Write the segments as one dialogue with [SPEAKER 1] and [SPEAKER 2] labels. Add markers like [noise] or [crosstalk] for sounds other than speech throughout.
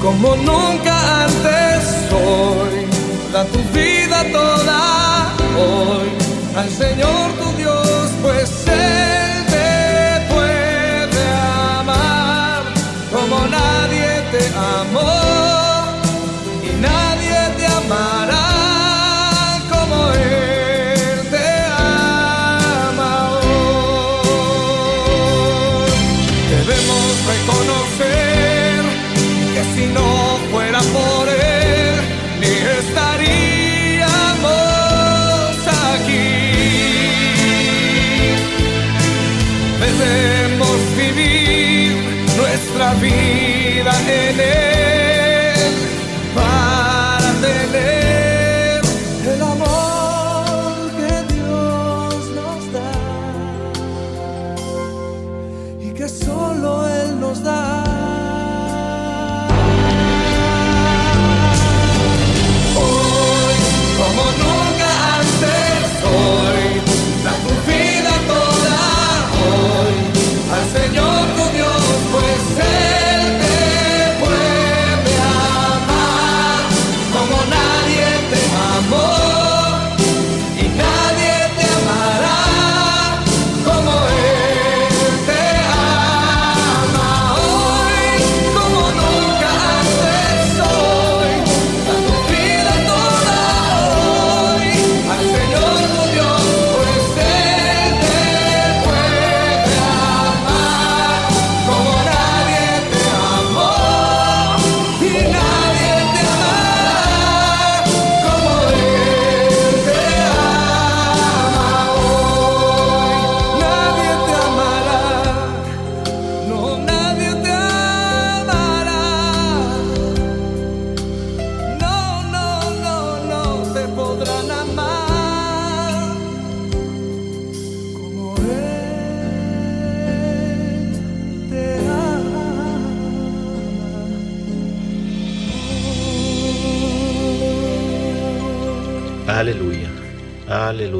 [SPEAKER 1] Como nunca antes hoy. Da tu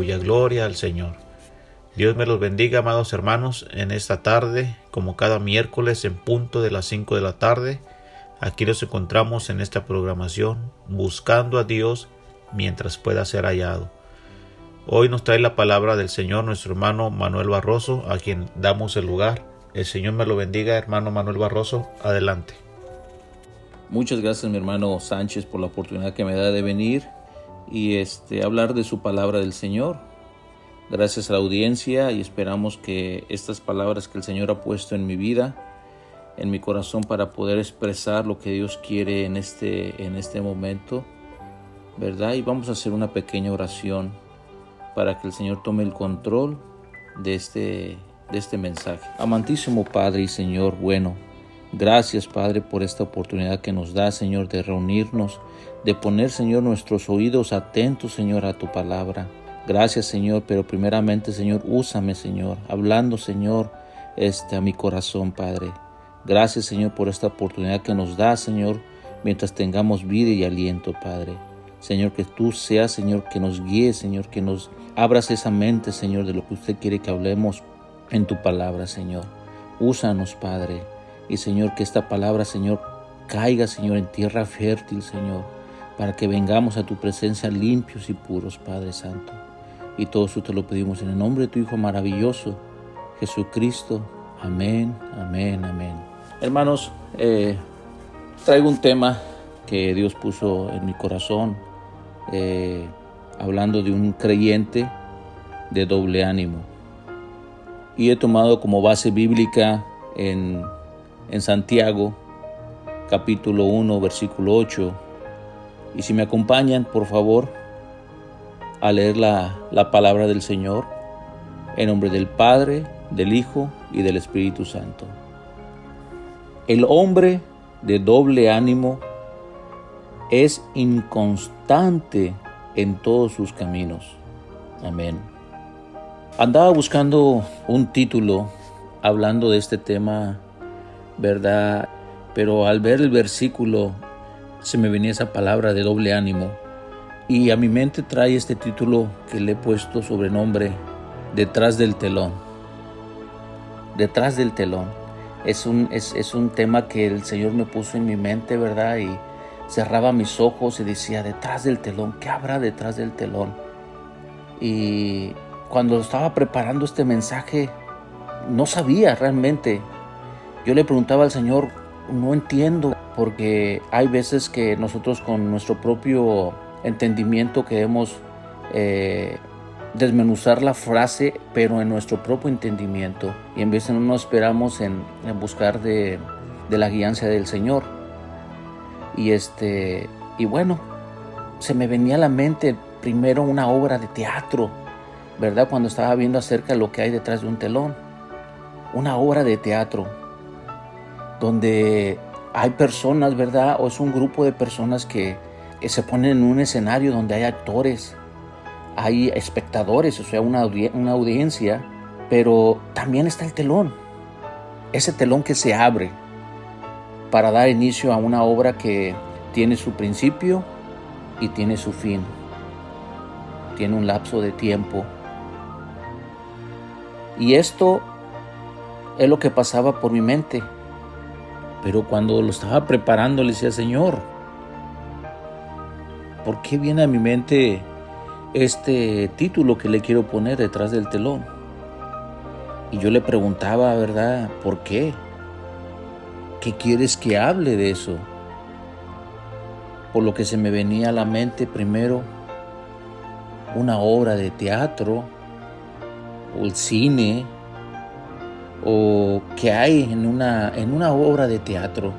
[SPEAKER 2] Gloria al Señor. Dios me los bendiga, amados hermanos, en esta tarde, como cada miércoles en punto de las 5 de la tarde. Aquí nos encontramos en esta programación, buscando a Dios mientras pueda ser hallado. Hoy nos trae la palabra del Señor nuestro hermano Manuel Barroso, a quien damos el lugar. El Señor me lo bendiga, hermano Manuel Barroso. Adelante.
[SPEAKER 3] Muchas gracias, mi hermano Sánchez, por la oportunidad que me da de venir y este, hablar de su palabra del Señor. Gracias a la audiencia y esperamos que estas palabras que el Señor ha puesto en mi vida, en mi corazón para poder expresar lo que Dios quiere en este, en este momento, ¿verdad? Y vamos a hacer una pequeña oración para que el Señor tome el control de este, de este mensaje. Amantísimo Padre y Señor bueno, gracias Padre por esta oportunidad que nos da Señor de reunirnos de poner, Señor, nuestros oídos atentos, Señor, a tu palabra. Gracias, Señor, pero primeramente, Señor, úsame, Señor, hablando, Señor, este, a mi corazón, Padre. Gracias, Señor, por esta oportunidad que nos da, Señor, mientras tengamos vida y aliento, Padre. Señor, que tú seas, Señor, que nos guíe, Señor, que nos abras esa mente, Señor, de lo que usted quiere que hablemos en tu palabra, Señor. Úsanos, Padre. Y, Señor, que esta palabra, Señor, caiga, Señor, en tierra fértil, Señor para que vengamos a tu presencia limpios y puros, Padre Santo. Y todo eso te lo pedimos en el nombre de tu Hijo maravilloso, Jesucristo. Amén, amén, amén. Hermanos, eh, traigo un tema que Dios puso en mi corazón, eh, hablando de un creyente de doble ánimo. Y he tomado como base bíblica en, en Santiago, capítulo 1, versículo 8. Y si me acompañan, por favor, a leer la, la palabra del Señor, en nombre del Padre, del Hijo y del Espíritu Santo. El hombre de doble ánimo es inconstante en todos sus caminos. Amén. Andaba buscando un título hablando de este tema, ¿verdad? Pero al ver el versículo se me venía esa palabra de doble ánimo y a mi mente trae este título que le he puesto sobrenombre Detrás del telón. Detrás del telón. Es un, es, es un tema que el Señor me puso en mi mente, ¿verdad? Y cerraba mis ojos y decía, detrás del telón, ¿qué habrá detrás del telón? Y cuando estaba preparando este mensaje, no sabía realmente. Yo le preguntaba al Señor, no entiendo, porque hay veces que nosotros con nuestro propio entendimiento queremos eh, desmenuzar la frase, pero en nuestro propio entendimiento. Y en vez de no nos esperamos en, buscar de, de la guianza del Señor. Y este, y bueno, se me venía a la mente primero una obra de teatro, ¿verdad? Cuando estaba viendo acerca de lo que hay detrás de un telón. Una obra de teatro donde hay personas, ¿verdad? O es un grupo de personas que, se ponen en un escenario donde hay actores, hay espectadores, o sea, una, una audiencia, pero también está el telón. Ese telón que se abre, para dar inicio a una obra que tiene su principio y tiene su fin. Tiene un lapso de tiempo. Y esto es lo que pasaba por mi mente. Pero cuando lo estaba preparando le decía, Señor, ¿por qué viene a mi mente este título que le quiero poner detrás del telón? Y yo le preguntaba, ¿verdad? ¿Por qué? ¿Qué quieres que hable de eso? Por lo que se me venía a la mente primero una obra de teatro o el cine o qué hay en una, en una obra de teatro,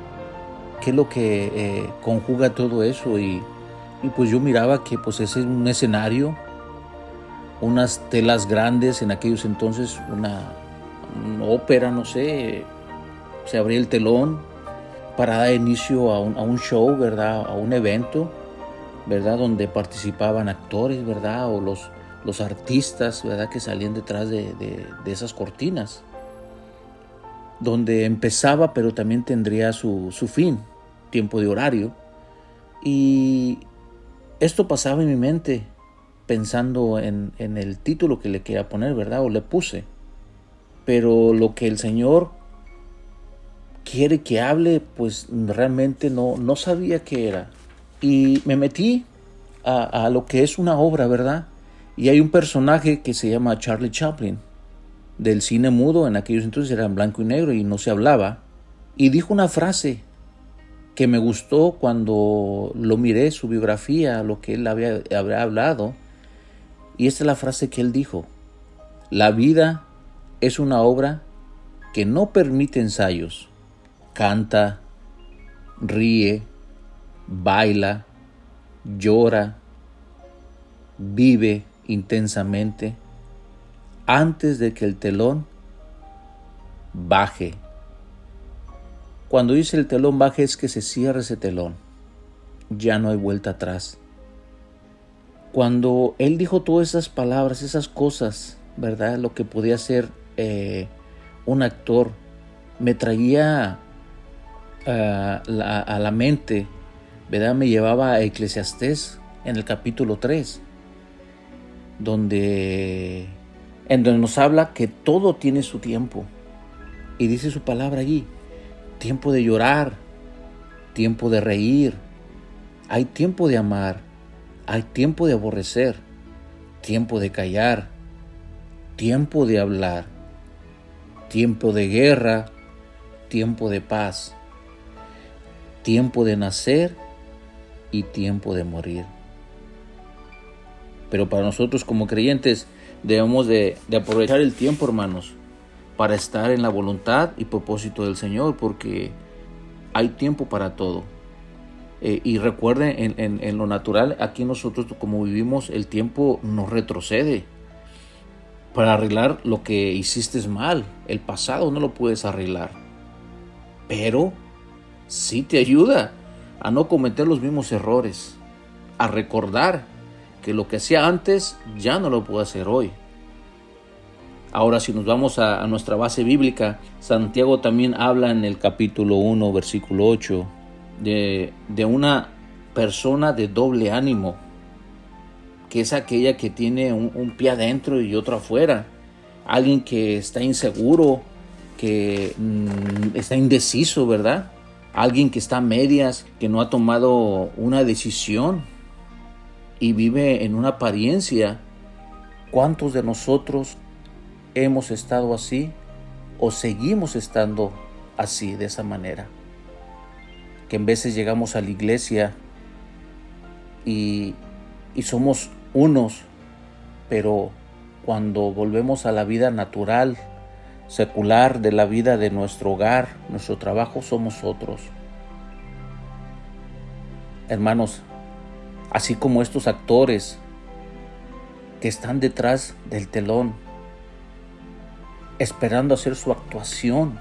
[SPEAKER 3] qué es lo que eh, conjuga todo eso y, y, pues yo miraba que pues ese es un escenario, unas telas grandes en aquellos entonces, una ópera, no sé, se abría el telón para dar inicio a un, show, ¿verdad? A un evento, ¿verdad? Donde participaban actores, ¿verdad? O los, los artistas, ¿verdad? Que salían detrás de, esas cortinas. Donde empezaba, pero también tendría su, fin, tiempo de horario. Y esto pasaba en mi mente pensando en, en el título que le quería poner, ¿verdad? O le puse. Pero lo que el Señor quiere que hable, pues realmente no, no sabía qué era. Y me metí a, lo que es una obra, ¿verdad? Y hay un personaje que se llama Charlie Chaplin, del cine mudo, en aquellos entonces era blanco y negro y no se hablaba, y dijo una frase que me gustó cuando lo miré, su biografía, lo que él había, había hablado, y esta es la frase que él dijo, la vida es una obra que no permite ensayos, canta, ríe, baila, llora, vive intensamente antes de que el telón baje. Cuando dice el telón baje es que se cierre ese telón. Ya no hay vuelta atrás. Cuando él dijo todas esas palabras, esas cosas, ¿verdad? Lo que podía ser eh, un actor, me traía a la mente, ¿verdad? Me llevaba a Eclesiastés en el capítulo 3, donde, en donde nos habla que todo tiene su tiempo. Y dice su palabra allí, tiempo de llorar, tiempo de reír, hay tiempo de amar, hay tiempo de aborrecer, tiempo de callar, tiempo de hablar, tiempo de guerra, tiempo de paz, tiempo de nacer y tiempo de morir. Pero para nosotros como creyentes debemos de, aprovechar el tiempo, hermanos, para estar en la voluntad y propósito del Señor, porque hay tiempo para todo. Eh, y recuerden, en, lo natural, aquí nosotros como vivimos, el tiempo nos retrocede para arreglar lo que hiciste mal. El pasado no lo puedes arreglar. Pero sí te ayuda a no cometer los mismos errores, a recordar que lo que hacía antes ya no lo puedo hacer hoy. Ahora si nos vamos a, nuestra base bíblica, Santiago también habla en el capítulo 1, versículo 8, de, una persona de doble ánimo, que es aquella que tiene un, un pie adentro y otro afuera, alguien que está inseguro, que mm, está indeciso, ¿verdad? Alguien que está a medias, que no ha tomado una decisión y vive en una apariencia. ¿Cuántos de nosotros hemos estado así o seguimos estando así, de esa manera? Que en veces llegamos a la iglesia y, y somos unos, pero cuando volvemos a la vida natural, secular de la vida de nuestro hogar, nuestro trabajo, somos otros. Hermanos, así como estos actores que están detrás del telón, esperando hacer su actuación,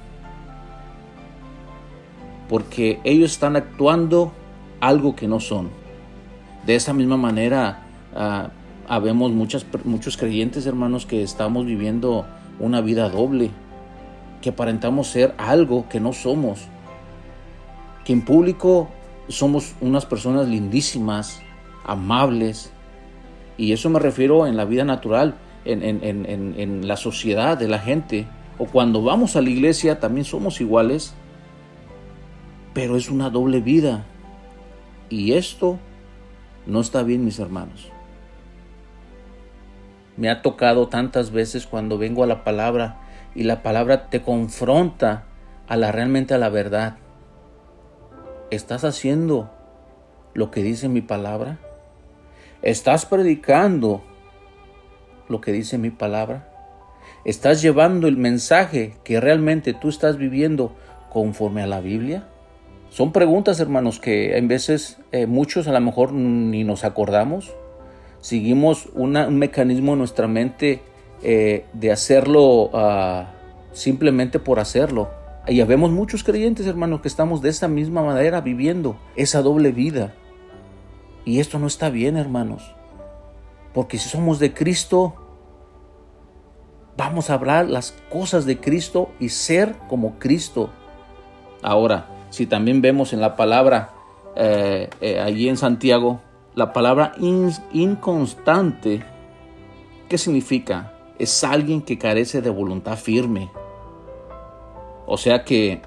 [SPEAKER 3] porque ellos están actuando algo que no son. De esa misma manera, uh, habemos muchas, muchos creyentes, hermanos, que estamos viviendo una vida doble, que aparentamos ser algo que no somos, que en público somos unas personas lindísimas, amables, y eso me refiero en la vida natural, en, en, la sociedad de la gente, o cuando vamos a la iglesia también somos iguales, pero es una doble vida, y esto no está bien, mis hermanos. Me ha tocado tantas veces cuando vengo a la palabra y la palabra te confronta a la realmente a la verdad. ¿Estás haciendo lo que dice mi palabra? ¿Estás predicando lo que dice mi palabra? ¿Estás llevando el mensaje que realmente tú estás viviendo conforme a la Biblia? Son preguntas, hermanos, que en veces eh, muchos a lo mejor ni nos acordamos seguimos un mecanismo en nuestra mente eh, de hacerlo ah, simplemente por hacerlo. Y vemos muchos creyentes, hermanos, que estamos de esa misma manera viviendo esa doble vida. Y esto no está bien, hermanos. Porque si somos de Cristo, vamos a hablar las cosas de Cristo y ser como Cristo. Ahora, si también vemos en la palabra eh, eh, allí en Santiago, la palabra inconstante, ¿qué significa? Es alguien que carece de voluntad firme. O sea que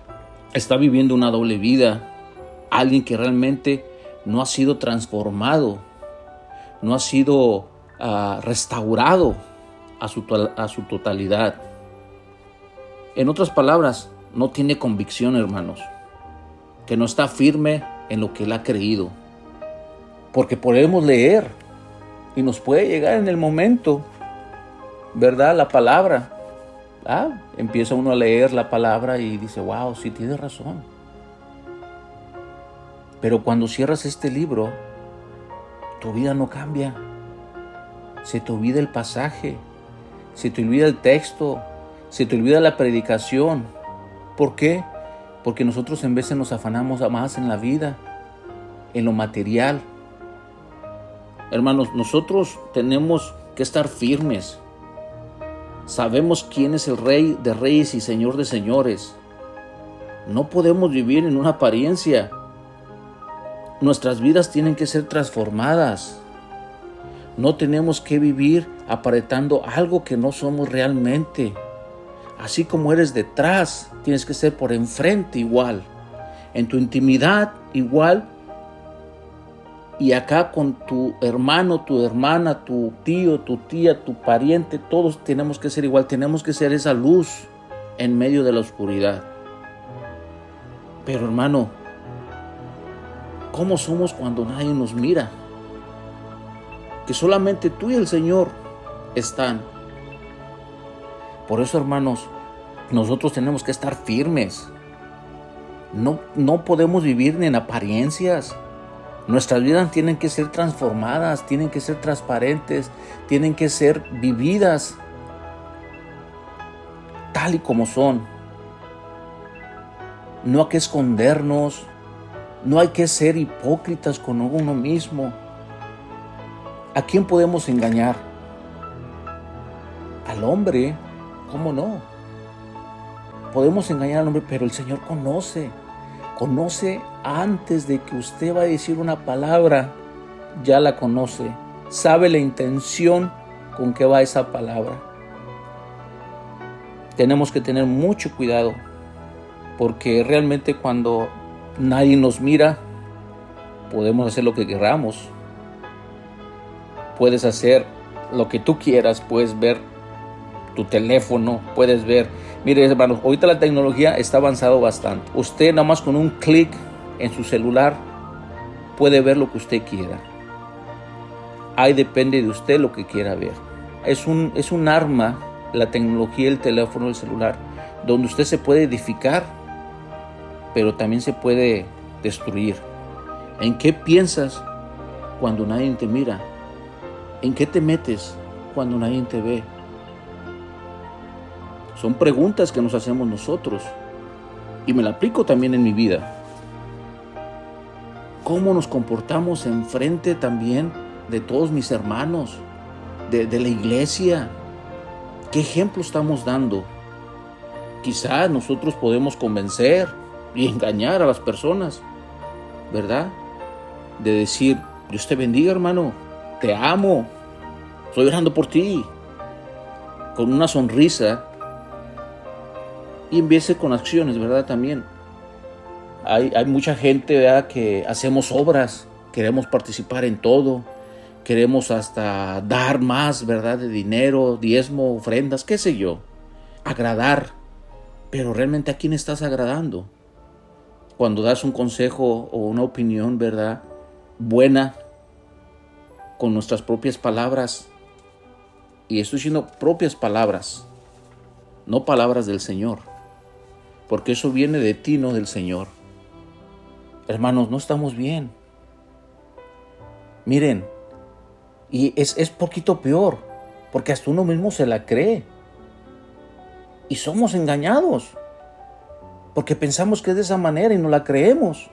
[SPEAKER 3] está viviendo una doble vida. Alguien que realmente no ha sido transformado, no ha sido ah, restaurado a su, a su totalidad. En otras palabras, no tiene convicción, hermanos, que no está firme en lo que él ha creído porque podemos leer y nos puede llegar en el momento, ¿verdad? La palabra. Ah, empieza uno a leer la palabra y dice, wow, sí tiene razón. Pero cuando cierras este libro, tu vida no cambia. Se te olvida el pasaje, se te olvida el texto, se te olvida la predicación. ¿Por qué? Porque nosotros en veces nos afanamos más en la vida, en lo material, Hermanos, nosotros tenemos que estar firmes. Sabemos quién es el rey de reyes y señor de señores. No podemos vivir en una apariencia. Nuestras vidas tienen que ser transformadas. No tenemos que vivir aparentando algo que no somos realmente. Así como eres detrás, tienes que ser por enfrente igual. En tu intimidad igual y acá con tu hermano, tu hermana, tu tío, tu tía, tu pariente, todos tenemos que ser igual, tenemos que ser esa luz en medio de la oscuridad. Pero hermano, ¿cómo somos cuando nadie nos mira? Que solamente tú y el Señor están. Por eso, hermanos, nosotros tenemos que estar firmes. No, no podemos vivir en apariencias. Nuestras vidas tienen que ser transformadas, tienen que ser transparentes, tienen que ser vividas tal y como son. No hay que escondernos, no hay que ser hipócritas con uno mismo. ¿A quién podemos engañar? Al hombre, ¿cómo no? Podemos engañar al hombre, pero el Señor conoce conoce antes de que usted va a decir una palabra, ya la conoce, sabe la intención con que va esa palabra. Tenemos que tener mucho cuidado, porque realmente cuando nadie nos mira, podemos hacer lo que queramos. Puedes hacer lo que tú quieras, puedes ver tu teléfono, puedes ver Mire, hermanos, ahorita la tecnología está avanzado bastante. Usted nada más con un clic en su celular puede ver lo que usted quiera. Ahí depende de usted lo que quiera ver. Es un, es un arma, la tecnología, el teléfono, el celular, donde usted se puede edificar, pero también se puede destruir. ¿En qué piensas cuando nadie te mira? ¿En qué te metes cuando nadie te ve? Son preguntas que nos hacemos nosotros. Y me la aplico también en mi vida. ¿Cómo nos comportamos enfrente también de todos mis hermanos, de, la iglesia? ¿Qué ejemplo estamos dando? Quizás nosotros podemos convencer y engañar a las personas, ¿verdad? De decir, Dios te bendiga hermano, te amo, estoy orando por ti, con una sonrisa y empiece con acciones, ¿verdad? También. Hay, mucha gente, ¿verdad? Que hacemos obras, queremos participar en todo, queremos hasta dar más, ¿verdad? De dinero, diezmo, ofrendas, qué sé yo. Agradar. Pero realmente a quién estás agradando? Cuando das un consejo o una opinión, ¿verdad? Buena, con nuestras propias palabras. Y estoy diciendo propias palabras, no palabras del Señor porque eso viene de ti, no del Señor. Hermanos, no estamos bien. Miren, y es, es poquito peor, porque hasta uno mismo se la cree. Y somos engañados, porque pensamos que es de esa manera y no la creemos.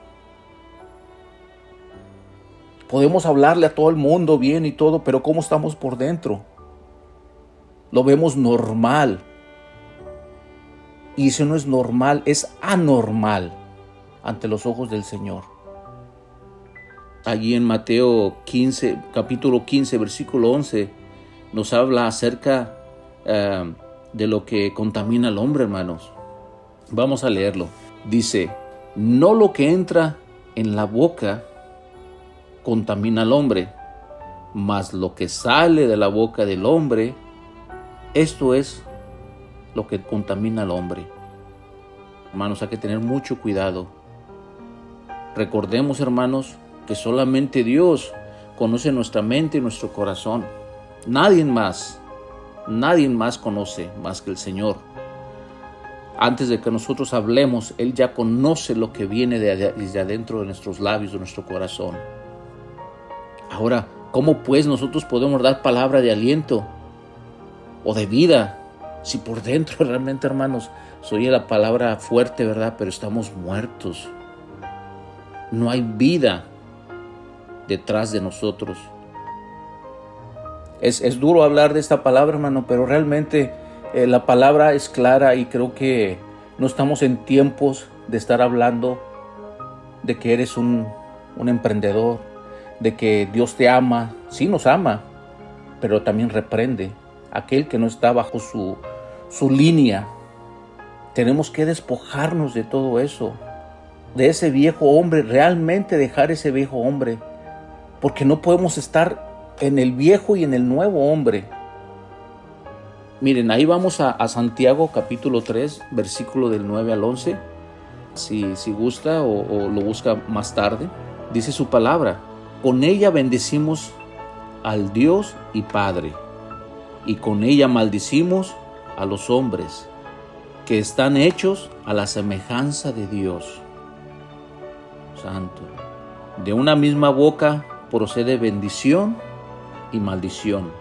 [SPEAKER 3] Podemos hablarle a todo el mundo bien y todo, pero ¿cómo estamos por dentro? Lo vemos normal, y eso no es normal, es anormal ante los ojos del Señor. Allí en Mateo 15, capítulo 15, versículo 11, nos habla acerca eh, de lo que contamina al hombre, hermanos. Vamos a leerlo. Dice, no lo que entra en la boca contamina al hombre, mas lo que sale de la boca del hombre, esto es lo que contamina al hombre. Hermanos, hay que tener mucho cuidado. Recordemos, hermanos, que solamente Dios conoce nuestra mente y nuestro corazón. Nadie más, nadie más conoce más que el Señor. Antes de que nosotros hablemos, Él ya conoce lo que viene desde adentro de nuestros labios, de nuestro corazón. Ahora, ¿cómo pues nosotros podemos dar palabra de aliento o de vida si por dentro [laughs] realmente, hermanos, soy la palabra fuerte, ¿verdad? Pero estamos muertos. No hay vida detrás de nosotros. Es, es duro hablar de esta palabra, hermano, pero realmente eh, la palabra es clara y creo que no estamos en tiempos de estar hablando de que eres un, emprendedor, de que Dios te ama. Sí nos ama, pero también reprende aquel que no está bajo su línea. Tenemos que despojarnos de todo eso, de ese viejo hombre, realmente dejar ese viejo hombre, porque no podemos estar en el viejo y en el nuevo hombre. Miren, ahí vamos a, Santiago capítulo 3, versículo del 9 al 11. si, si gusta o, o lo busca más tarde. Dice su palabra, con ella bendecimos al Dios y Padre, y con ella maldicimos a los hombres, que están hechos a la semejanza de Dios. Santo. De una misma boca procede bendición y maldición.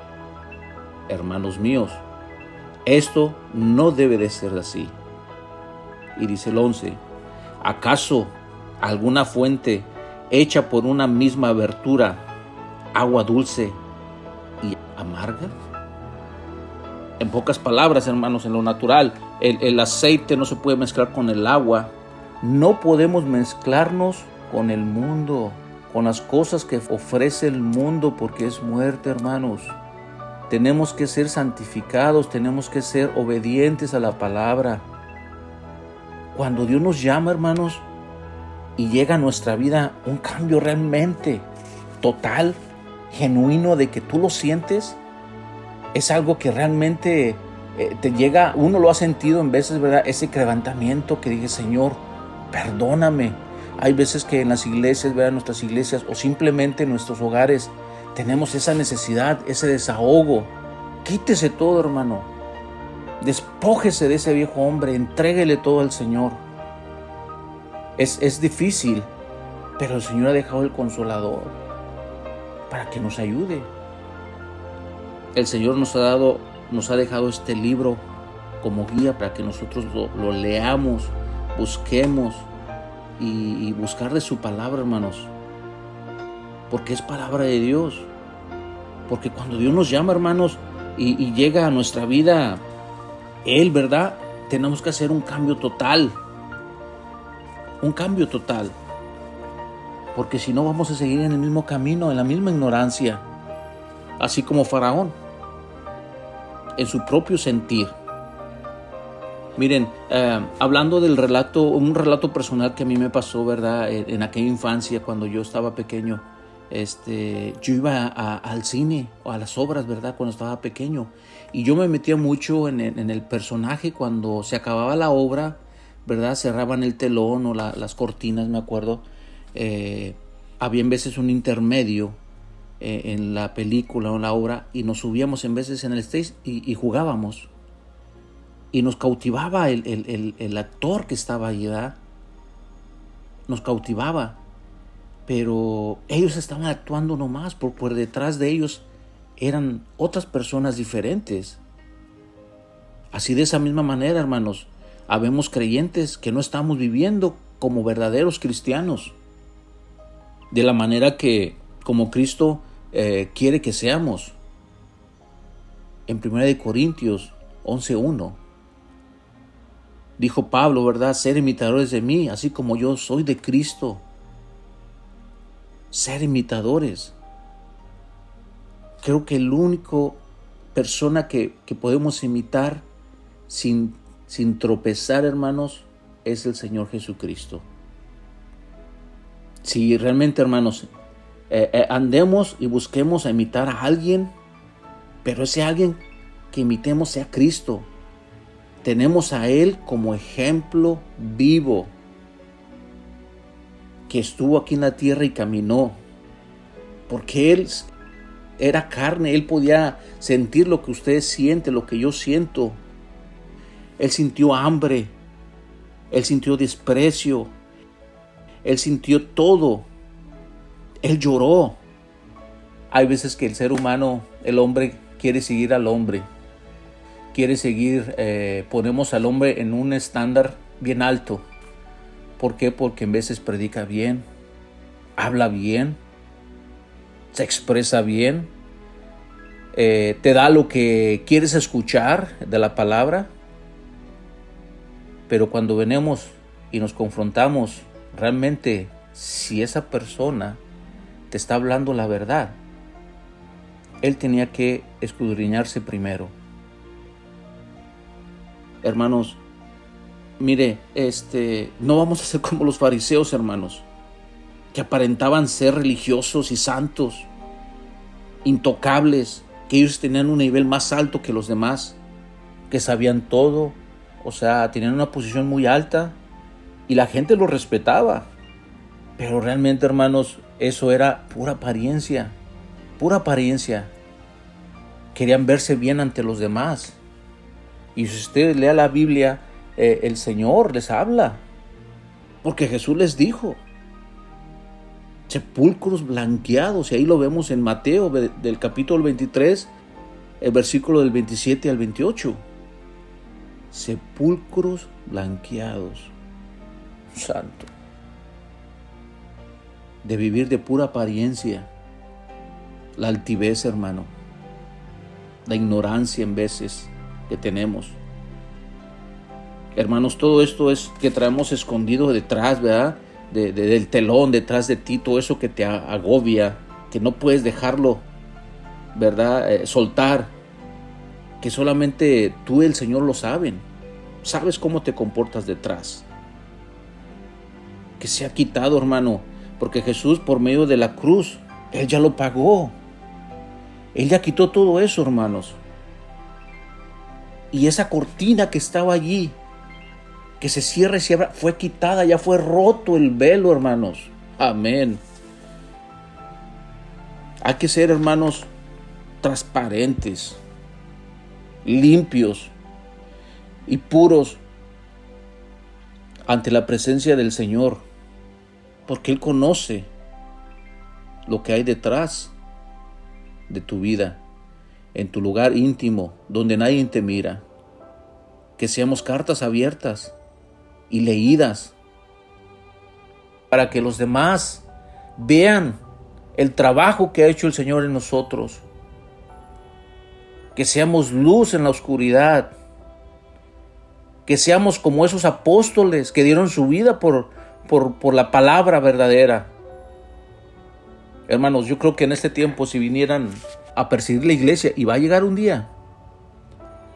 [SPEAKER 3] Hermanos míos, esto no debe de ser así. Y dice el 11, ¿acaso alguna fuente hecha por una misma abertura, agua dulce y amarga? En pocas palabras, hermanos, en lo natural, el, el, aceite no se puede mezclar con el agua. No podemos mezclarnos con el mundo, con las cosas que ofrece el mundo, porque es muerte, hermanos. Tenemos que ser santificados, tenemos que ser obedientes a la palabra. Cuando Dios nos llama, hermanos, y llega a nuestra vida un cambio realmente total, genuino, de que tú lo sientes, es algo que realmente eh, te llega, uno lo ha sentido en veces, ¿verdad? Ese quebrantamiento que dije, Señor, perdóname. Hay veces que en las iglesias, ¿verdad? Nuestras iglesias o simplemente en nuestros hogares tenemos esa necesidad, ese desahogo. Quítese todo, hermano. Despójese de ese viejo hombre, entréguele todo al Señor. Es, es difícil, pero el Señor ha dejado el consolador para que nos ayude el Señor nos ha dado, nos ha dejado este libro como guía para que nosotros lo, leamos, busquemos y, buscar de su palabra, hermanos. Porque es palabra de Dios. Porque cuando Dios nos llama, hermanos, y, llega a nuestra vida, Él, ¿verdad? Tenemos que hacer un cambio total. Un cambio total. Porque si no vamos a seguir en el mismo camino, en la misma ignorancia así como Faraón, en su propio sentir. Miren, eh, hablando del relato, un relato personal que a mí me pasó, ¿verdad? En, aquella infancia, cuando yo estaba pequeño, este, yo iba al cine o a las obras, ¿verdad? Cuando estaba pequeño. Y yo me metía mucho en, el personaje cuando se acababa la obra, ¿verdad? Cerraban el telón o las cortinas, me acuerdo. Eh, había en veces un intermedio eh, en la película o en la obra y nos subíamos en veces en el stage y, jugábamos. Y nos cautivaba el, actor que estaba allí, Nos cautivaba. Pero ellos estaban actuando nomás, por, por detrás de ellos eran otras personas diferentes. Así de esa misma manera, hermanos, habemos creyentes que no estamos viviendo como verdaderos cristianos. De la manera que como Cristo eh, quiere que seamos. En 1 Corintios 11.1 dijo Pablo, ¿verdad? Ser imitadores de mí, así como yo soy de Cristo. Ser imitadores. Creo que el único persona que, que podemos imitar sin, sin tropezar, hermanos, es el Señor Jesucristo. Si realmente, hermanos, eh, eh, andemos y busquemos a imitar a alguien, pero ese alguien que imitemos sea Cristo. Tenemos a Él como ejemplo vivo, que estuvo aquí en la tierra y caminó, porque Él era carne, Él podía sentir lo que usted siente, lo que yo siento. Él sintió hambre, Él sintió desprecio, Él sintió todo él lloró. Hay veces que el ser humano, el hombre, quiere seguir al hombre. Quiere seguir, eh, ponemos al hombre en un estándar bien alto. ¿Por qué? Porque en veces predica bien, habla bien, se expresa bien, eh, te da lo que quieres escuchar de la palabra. Pero cuando venimos y nos confrontamos, realmente si esa persona te está hablando la verdad. Él tenía que escudriñarse primero. Hermanos, mire, este, no vamos a ser como los fariseos, hermanos, que aparentaban ser religiosos y santos, intocables, que ellos tenían un nivel más alto que los demás, que sabían todo, o sea, tenían una posición muy alta, y la gente lo respetaba. Pero realmente, hermanos, eso era pura apariencia, pura apariencia. Querían verse bien ante los demás. Y si usted lea la Biblia, eh, el Señor les habla. Porque Jesús les dijo, sepulcros blanqueados, y ahí lo vemos en Mateo del capítulo 23, el versículo del 27 al 28. Sepulcros blanqueados. Santo. De vivir de pura apariencia. La altivez, hermano. La ignorancia en veces que tenemos. Hermanos, todo esto es que traemos escondido detrás, ¿verdad? del telón, detrás de ti, todo eso que te agobia, que no puedes dejarlo, ¿verdad? Eh, soltar, que solamente tú y el Señor lo saben. Sabes cómo te comportas detrás. Que se ha quitado, hermano, porque Jesús por medio de la cruz, Él ya lo pagó. Él ya quitó todo eso, hermanos. Y esa cortina que estaba allí, que se cierra y se abra, fue quitada, ya fue roto el velo, hermanos. Amén. Hay que ser, hermanos, transparentes, limpios y puros ante la presencia del Señor, porque Él conoce lo que hay detrás de tu vida en tu lugar íntimo, donde nadie te mira. Que seamos cartas abiertas y leídas para que los demás vean el trabajo que ha hecho el Señor en nosotros. Que seamos luz en la oscuridad. Que seamos como esos apóstoles que dieron su vida por, por, por la palabra verdadera. Hermanos, yo creo que en este tiempo si vinieran a perseguir la iglesia y va a llegar un día,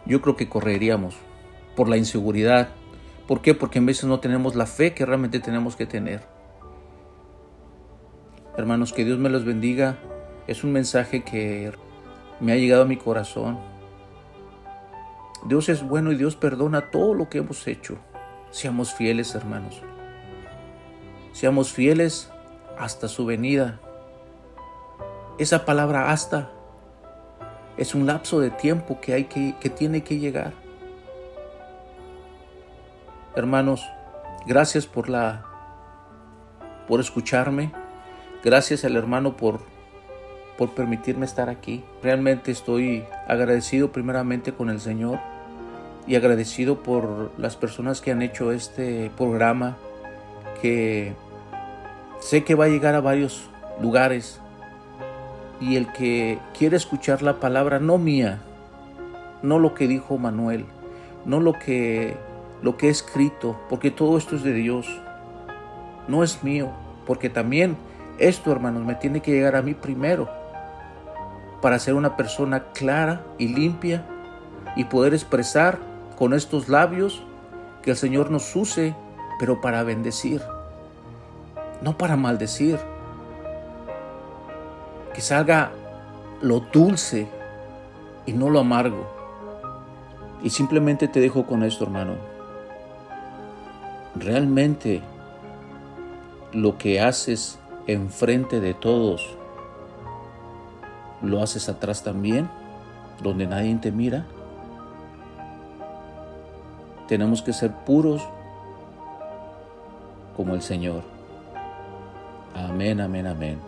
[SPEAKER 3] yo creo que correríamos por la inseguridad. ¿Por qué? Porque en veces no tenemos la fe que realmente tenemos que tener. Hermanos, que Dios me los bendiga. Es un mensaje que me ha llegado a mi corazón. Dios es bueno y Dios perdona todo lo que hemos hecho. Seamos fieles, hermanos. Seamos fieles hasta su venida. Esa palabra hasta es un lapso de tiempo que, hay que, que tiene que llegar. Hermanos, gracias por la por escucharme. Gracias al hermano por por permitirme estar aquí. Realmente estoy agradecido primeramente con el Señor y agradecido por las personas que han hecho este programa que sé que va a llegar a varios lugares y el que quiere escuchar la palabra no mía, no lo que dijo Manuel, no lo que lo que he escrito, porque todo esto es de Dios. No es mío, porque también esto, hermanos, me tiene que llegar a mí primero para ser una persona clara y limpia y poder expresar con estos labios que el Señor nos use, pero para bendecir, no para maldecir que salga lo dulce y no lo amargo. Y simplemente te dejo con esto, hermano. Realmente lo que haces enfrente de todos, lo haces atrás también, donde nadie te mira. Tenemos que ser puros como el Señor. Amén, amén, amén.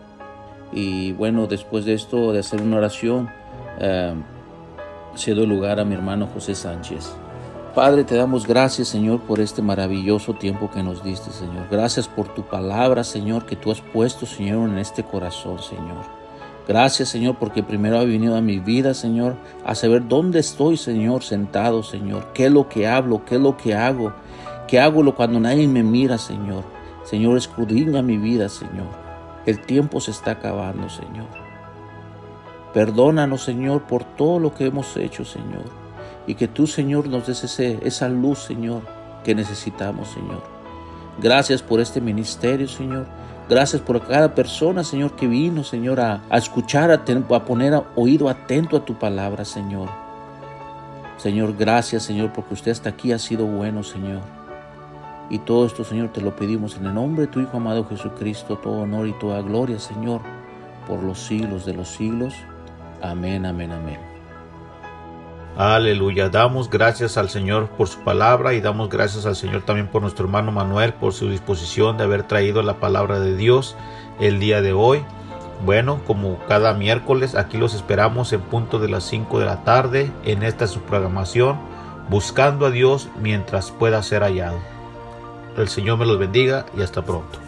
[SPEAKER 3] Y bueno, después de esto, de hacer una oración, eh, cedo lugar a mi hermano José Sánchez. Padre, te damos gracias, Señor, por este maravilloso tiempo que nos diste, Señor. Gracias por tu palabra, Señor, que tú has puesto, Señor, en este corazón, Señor. Gracias, Señor, porque primero ha venido a mi vida, Señor, a saber dónde estoy, Señor, sentado, Señor. ¿Qué es lo que hablo? ¿Qué es lo que hago? ¿Qué hago cuando nadie me mira, Señor? Señor, escudriña mi vida, Señor. El tiempo se está acabando, Señor. Perdónanos, Señor, por todo lo que hemos hecho, Señor. Y que tú, Señor, nos des esa luz, Señor, que necesitamos, Señor. Gracias por este ministerio, Señor. Gracias por cada persona, Señor, que vino, Señor, a, escuchar, a, poner oído atento a tu palabra, Señor. Señor, gracias, Señor, porque usted hasta aquí ha sido bueno, Señor.
[SPEAKER 4] Y todo esto, Señor, te lo pedimos en el nombre de tu Hijo amado Jesucristo, todo honor y toda gloria, Señor, por los siglos de los siglos. Amén, amén, amén.
[SPEAKER 3] Aleluya. Damos gracias al Señor por su palabra y damos gracias al Señor también por nuestro hermano Manuel, por su disposición de haber traído la palabra de Dios el día de hoy. Bueno, como cada miércoles, aquí los esperamos en punto de las 5 de la tarde en esta subprogramación, buscando a Dios mientras pueda ser hallado. El Señor me los bendiga y hasta pronto.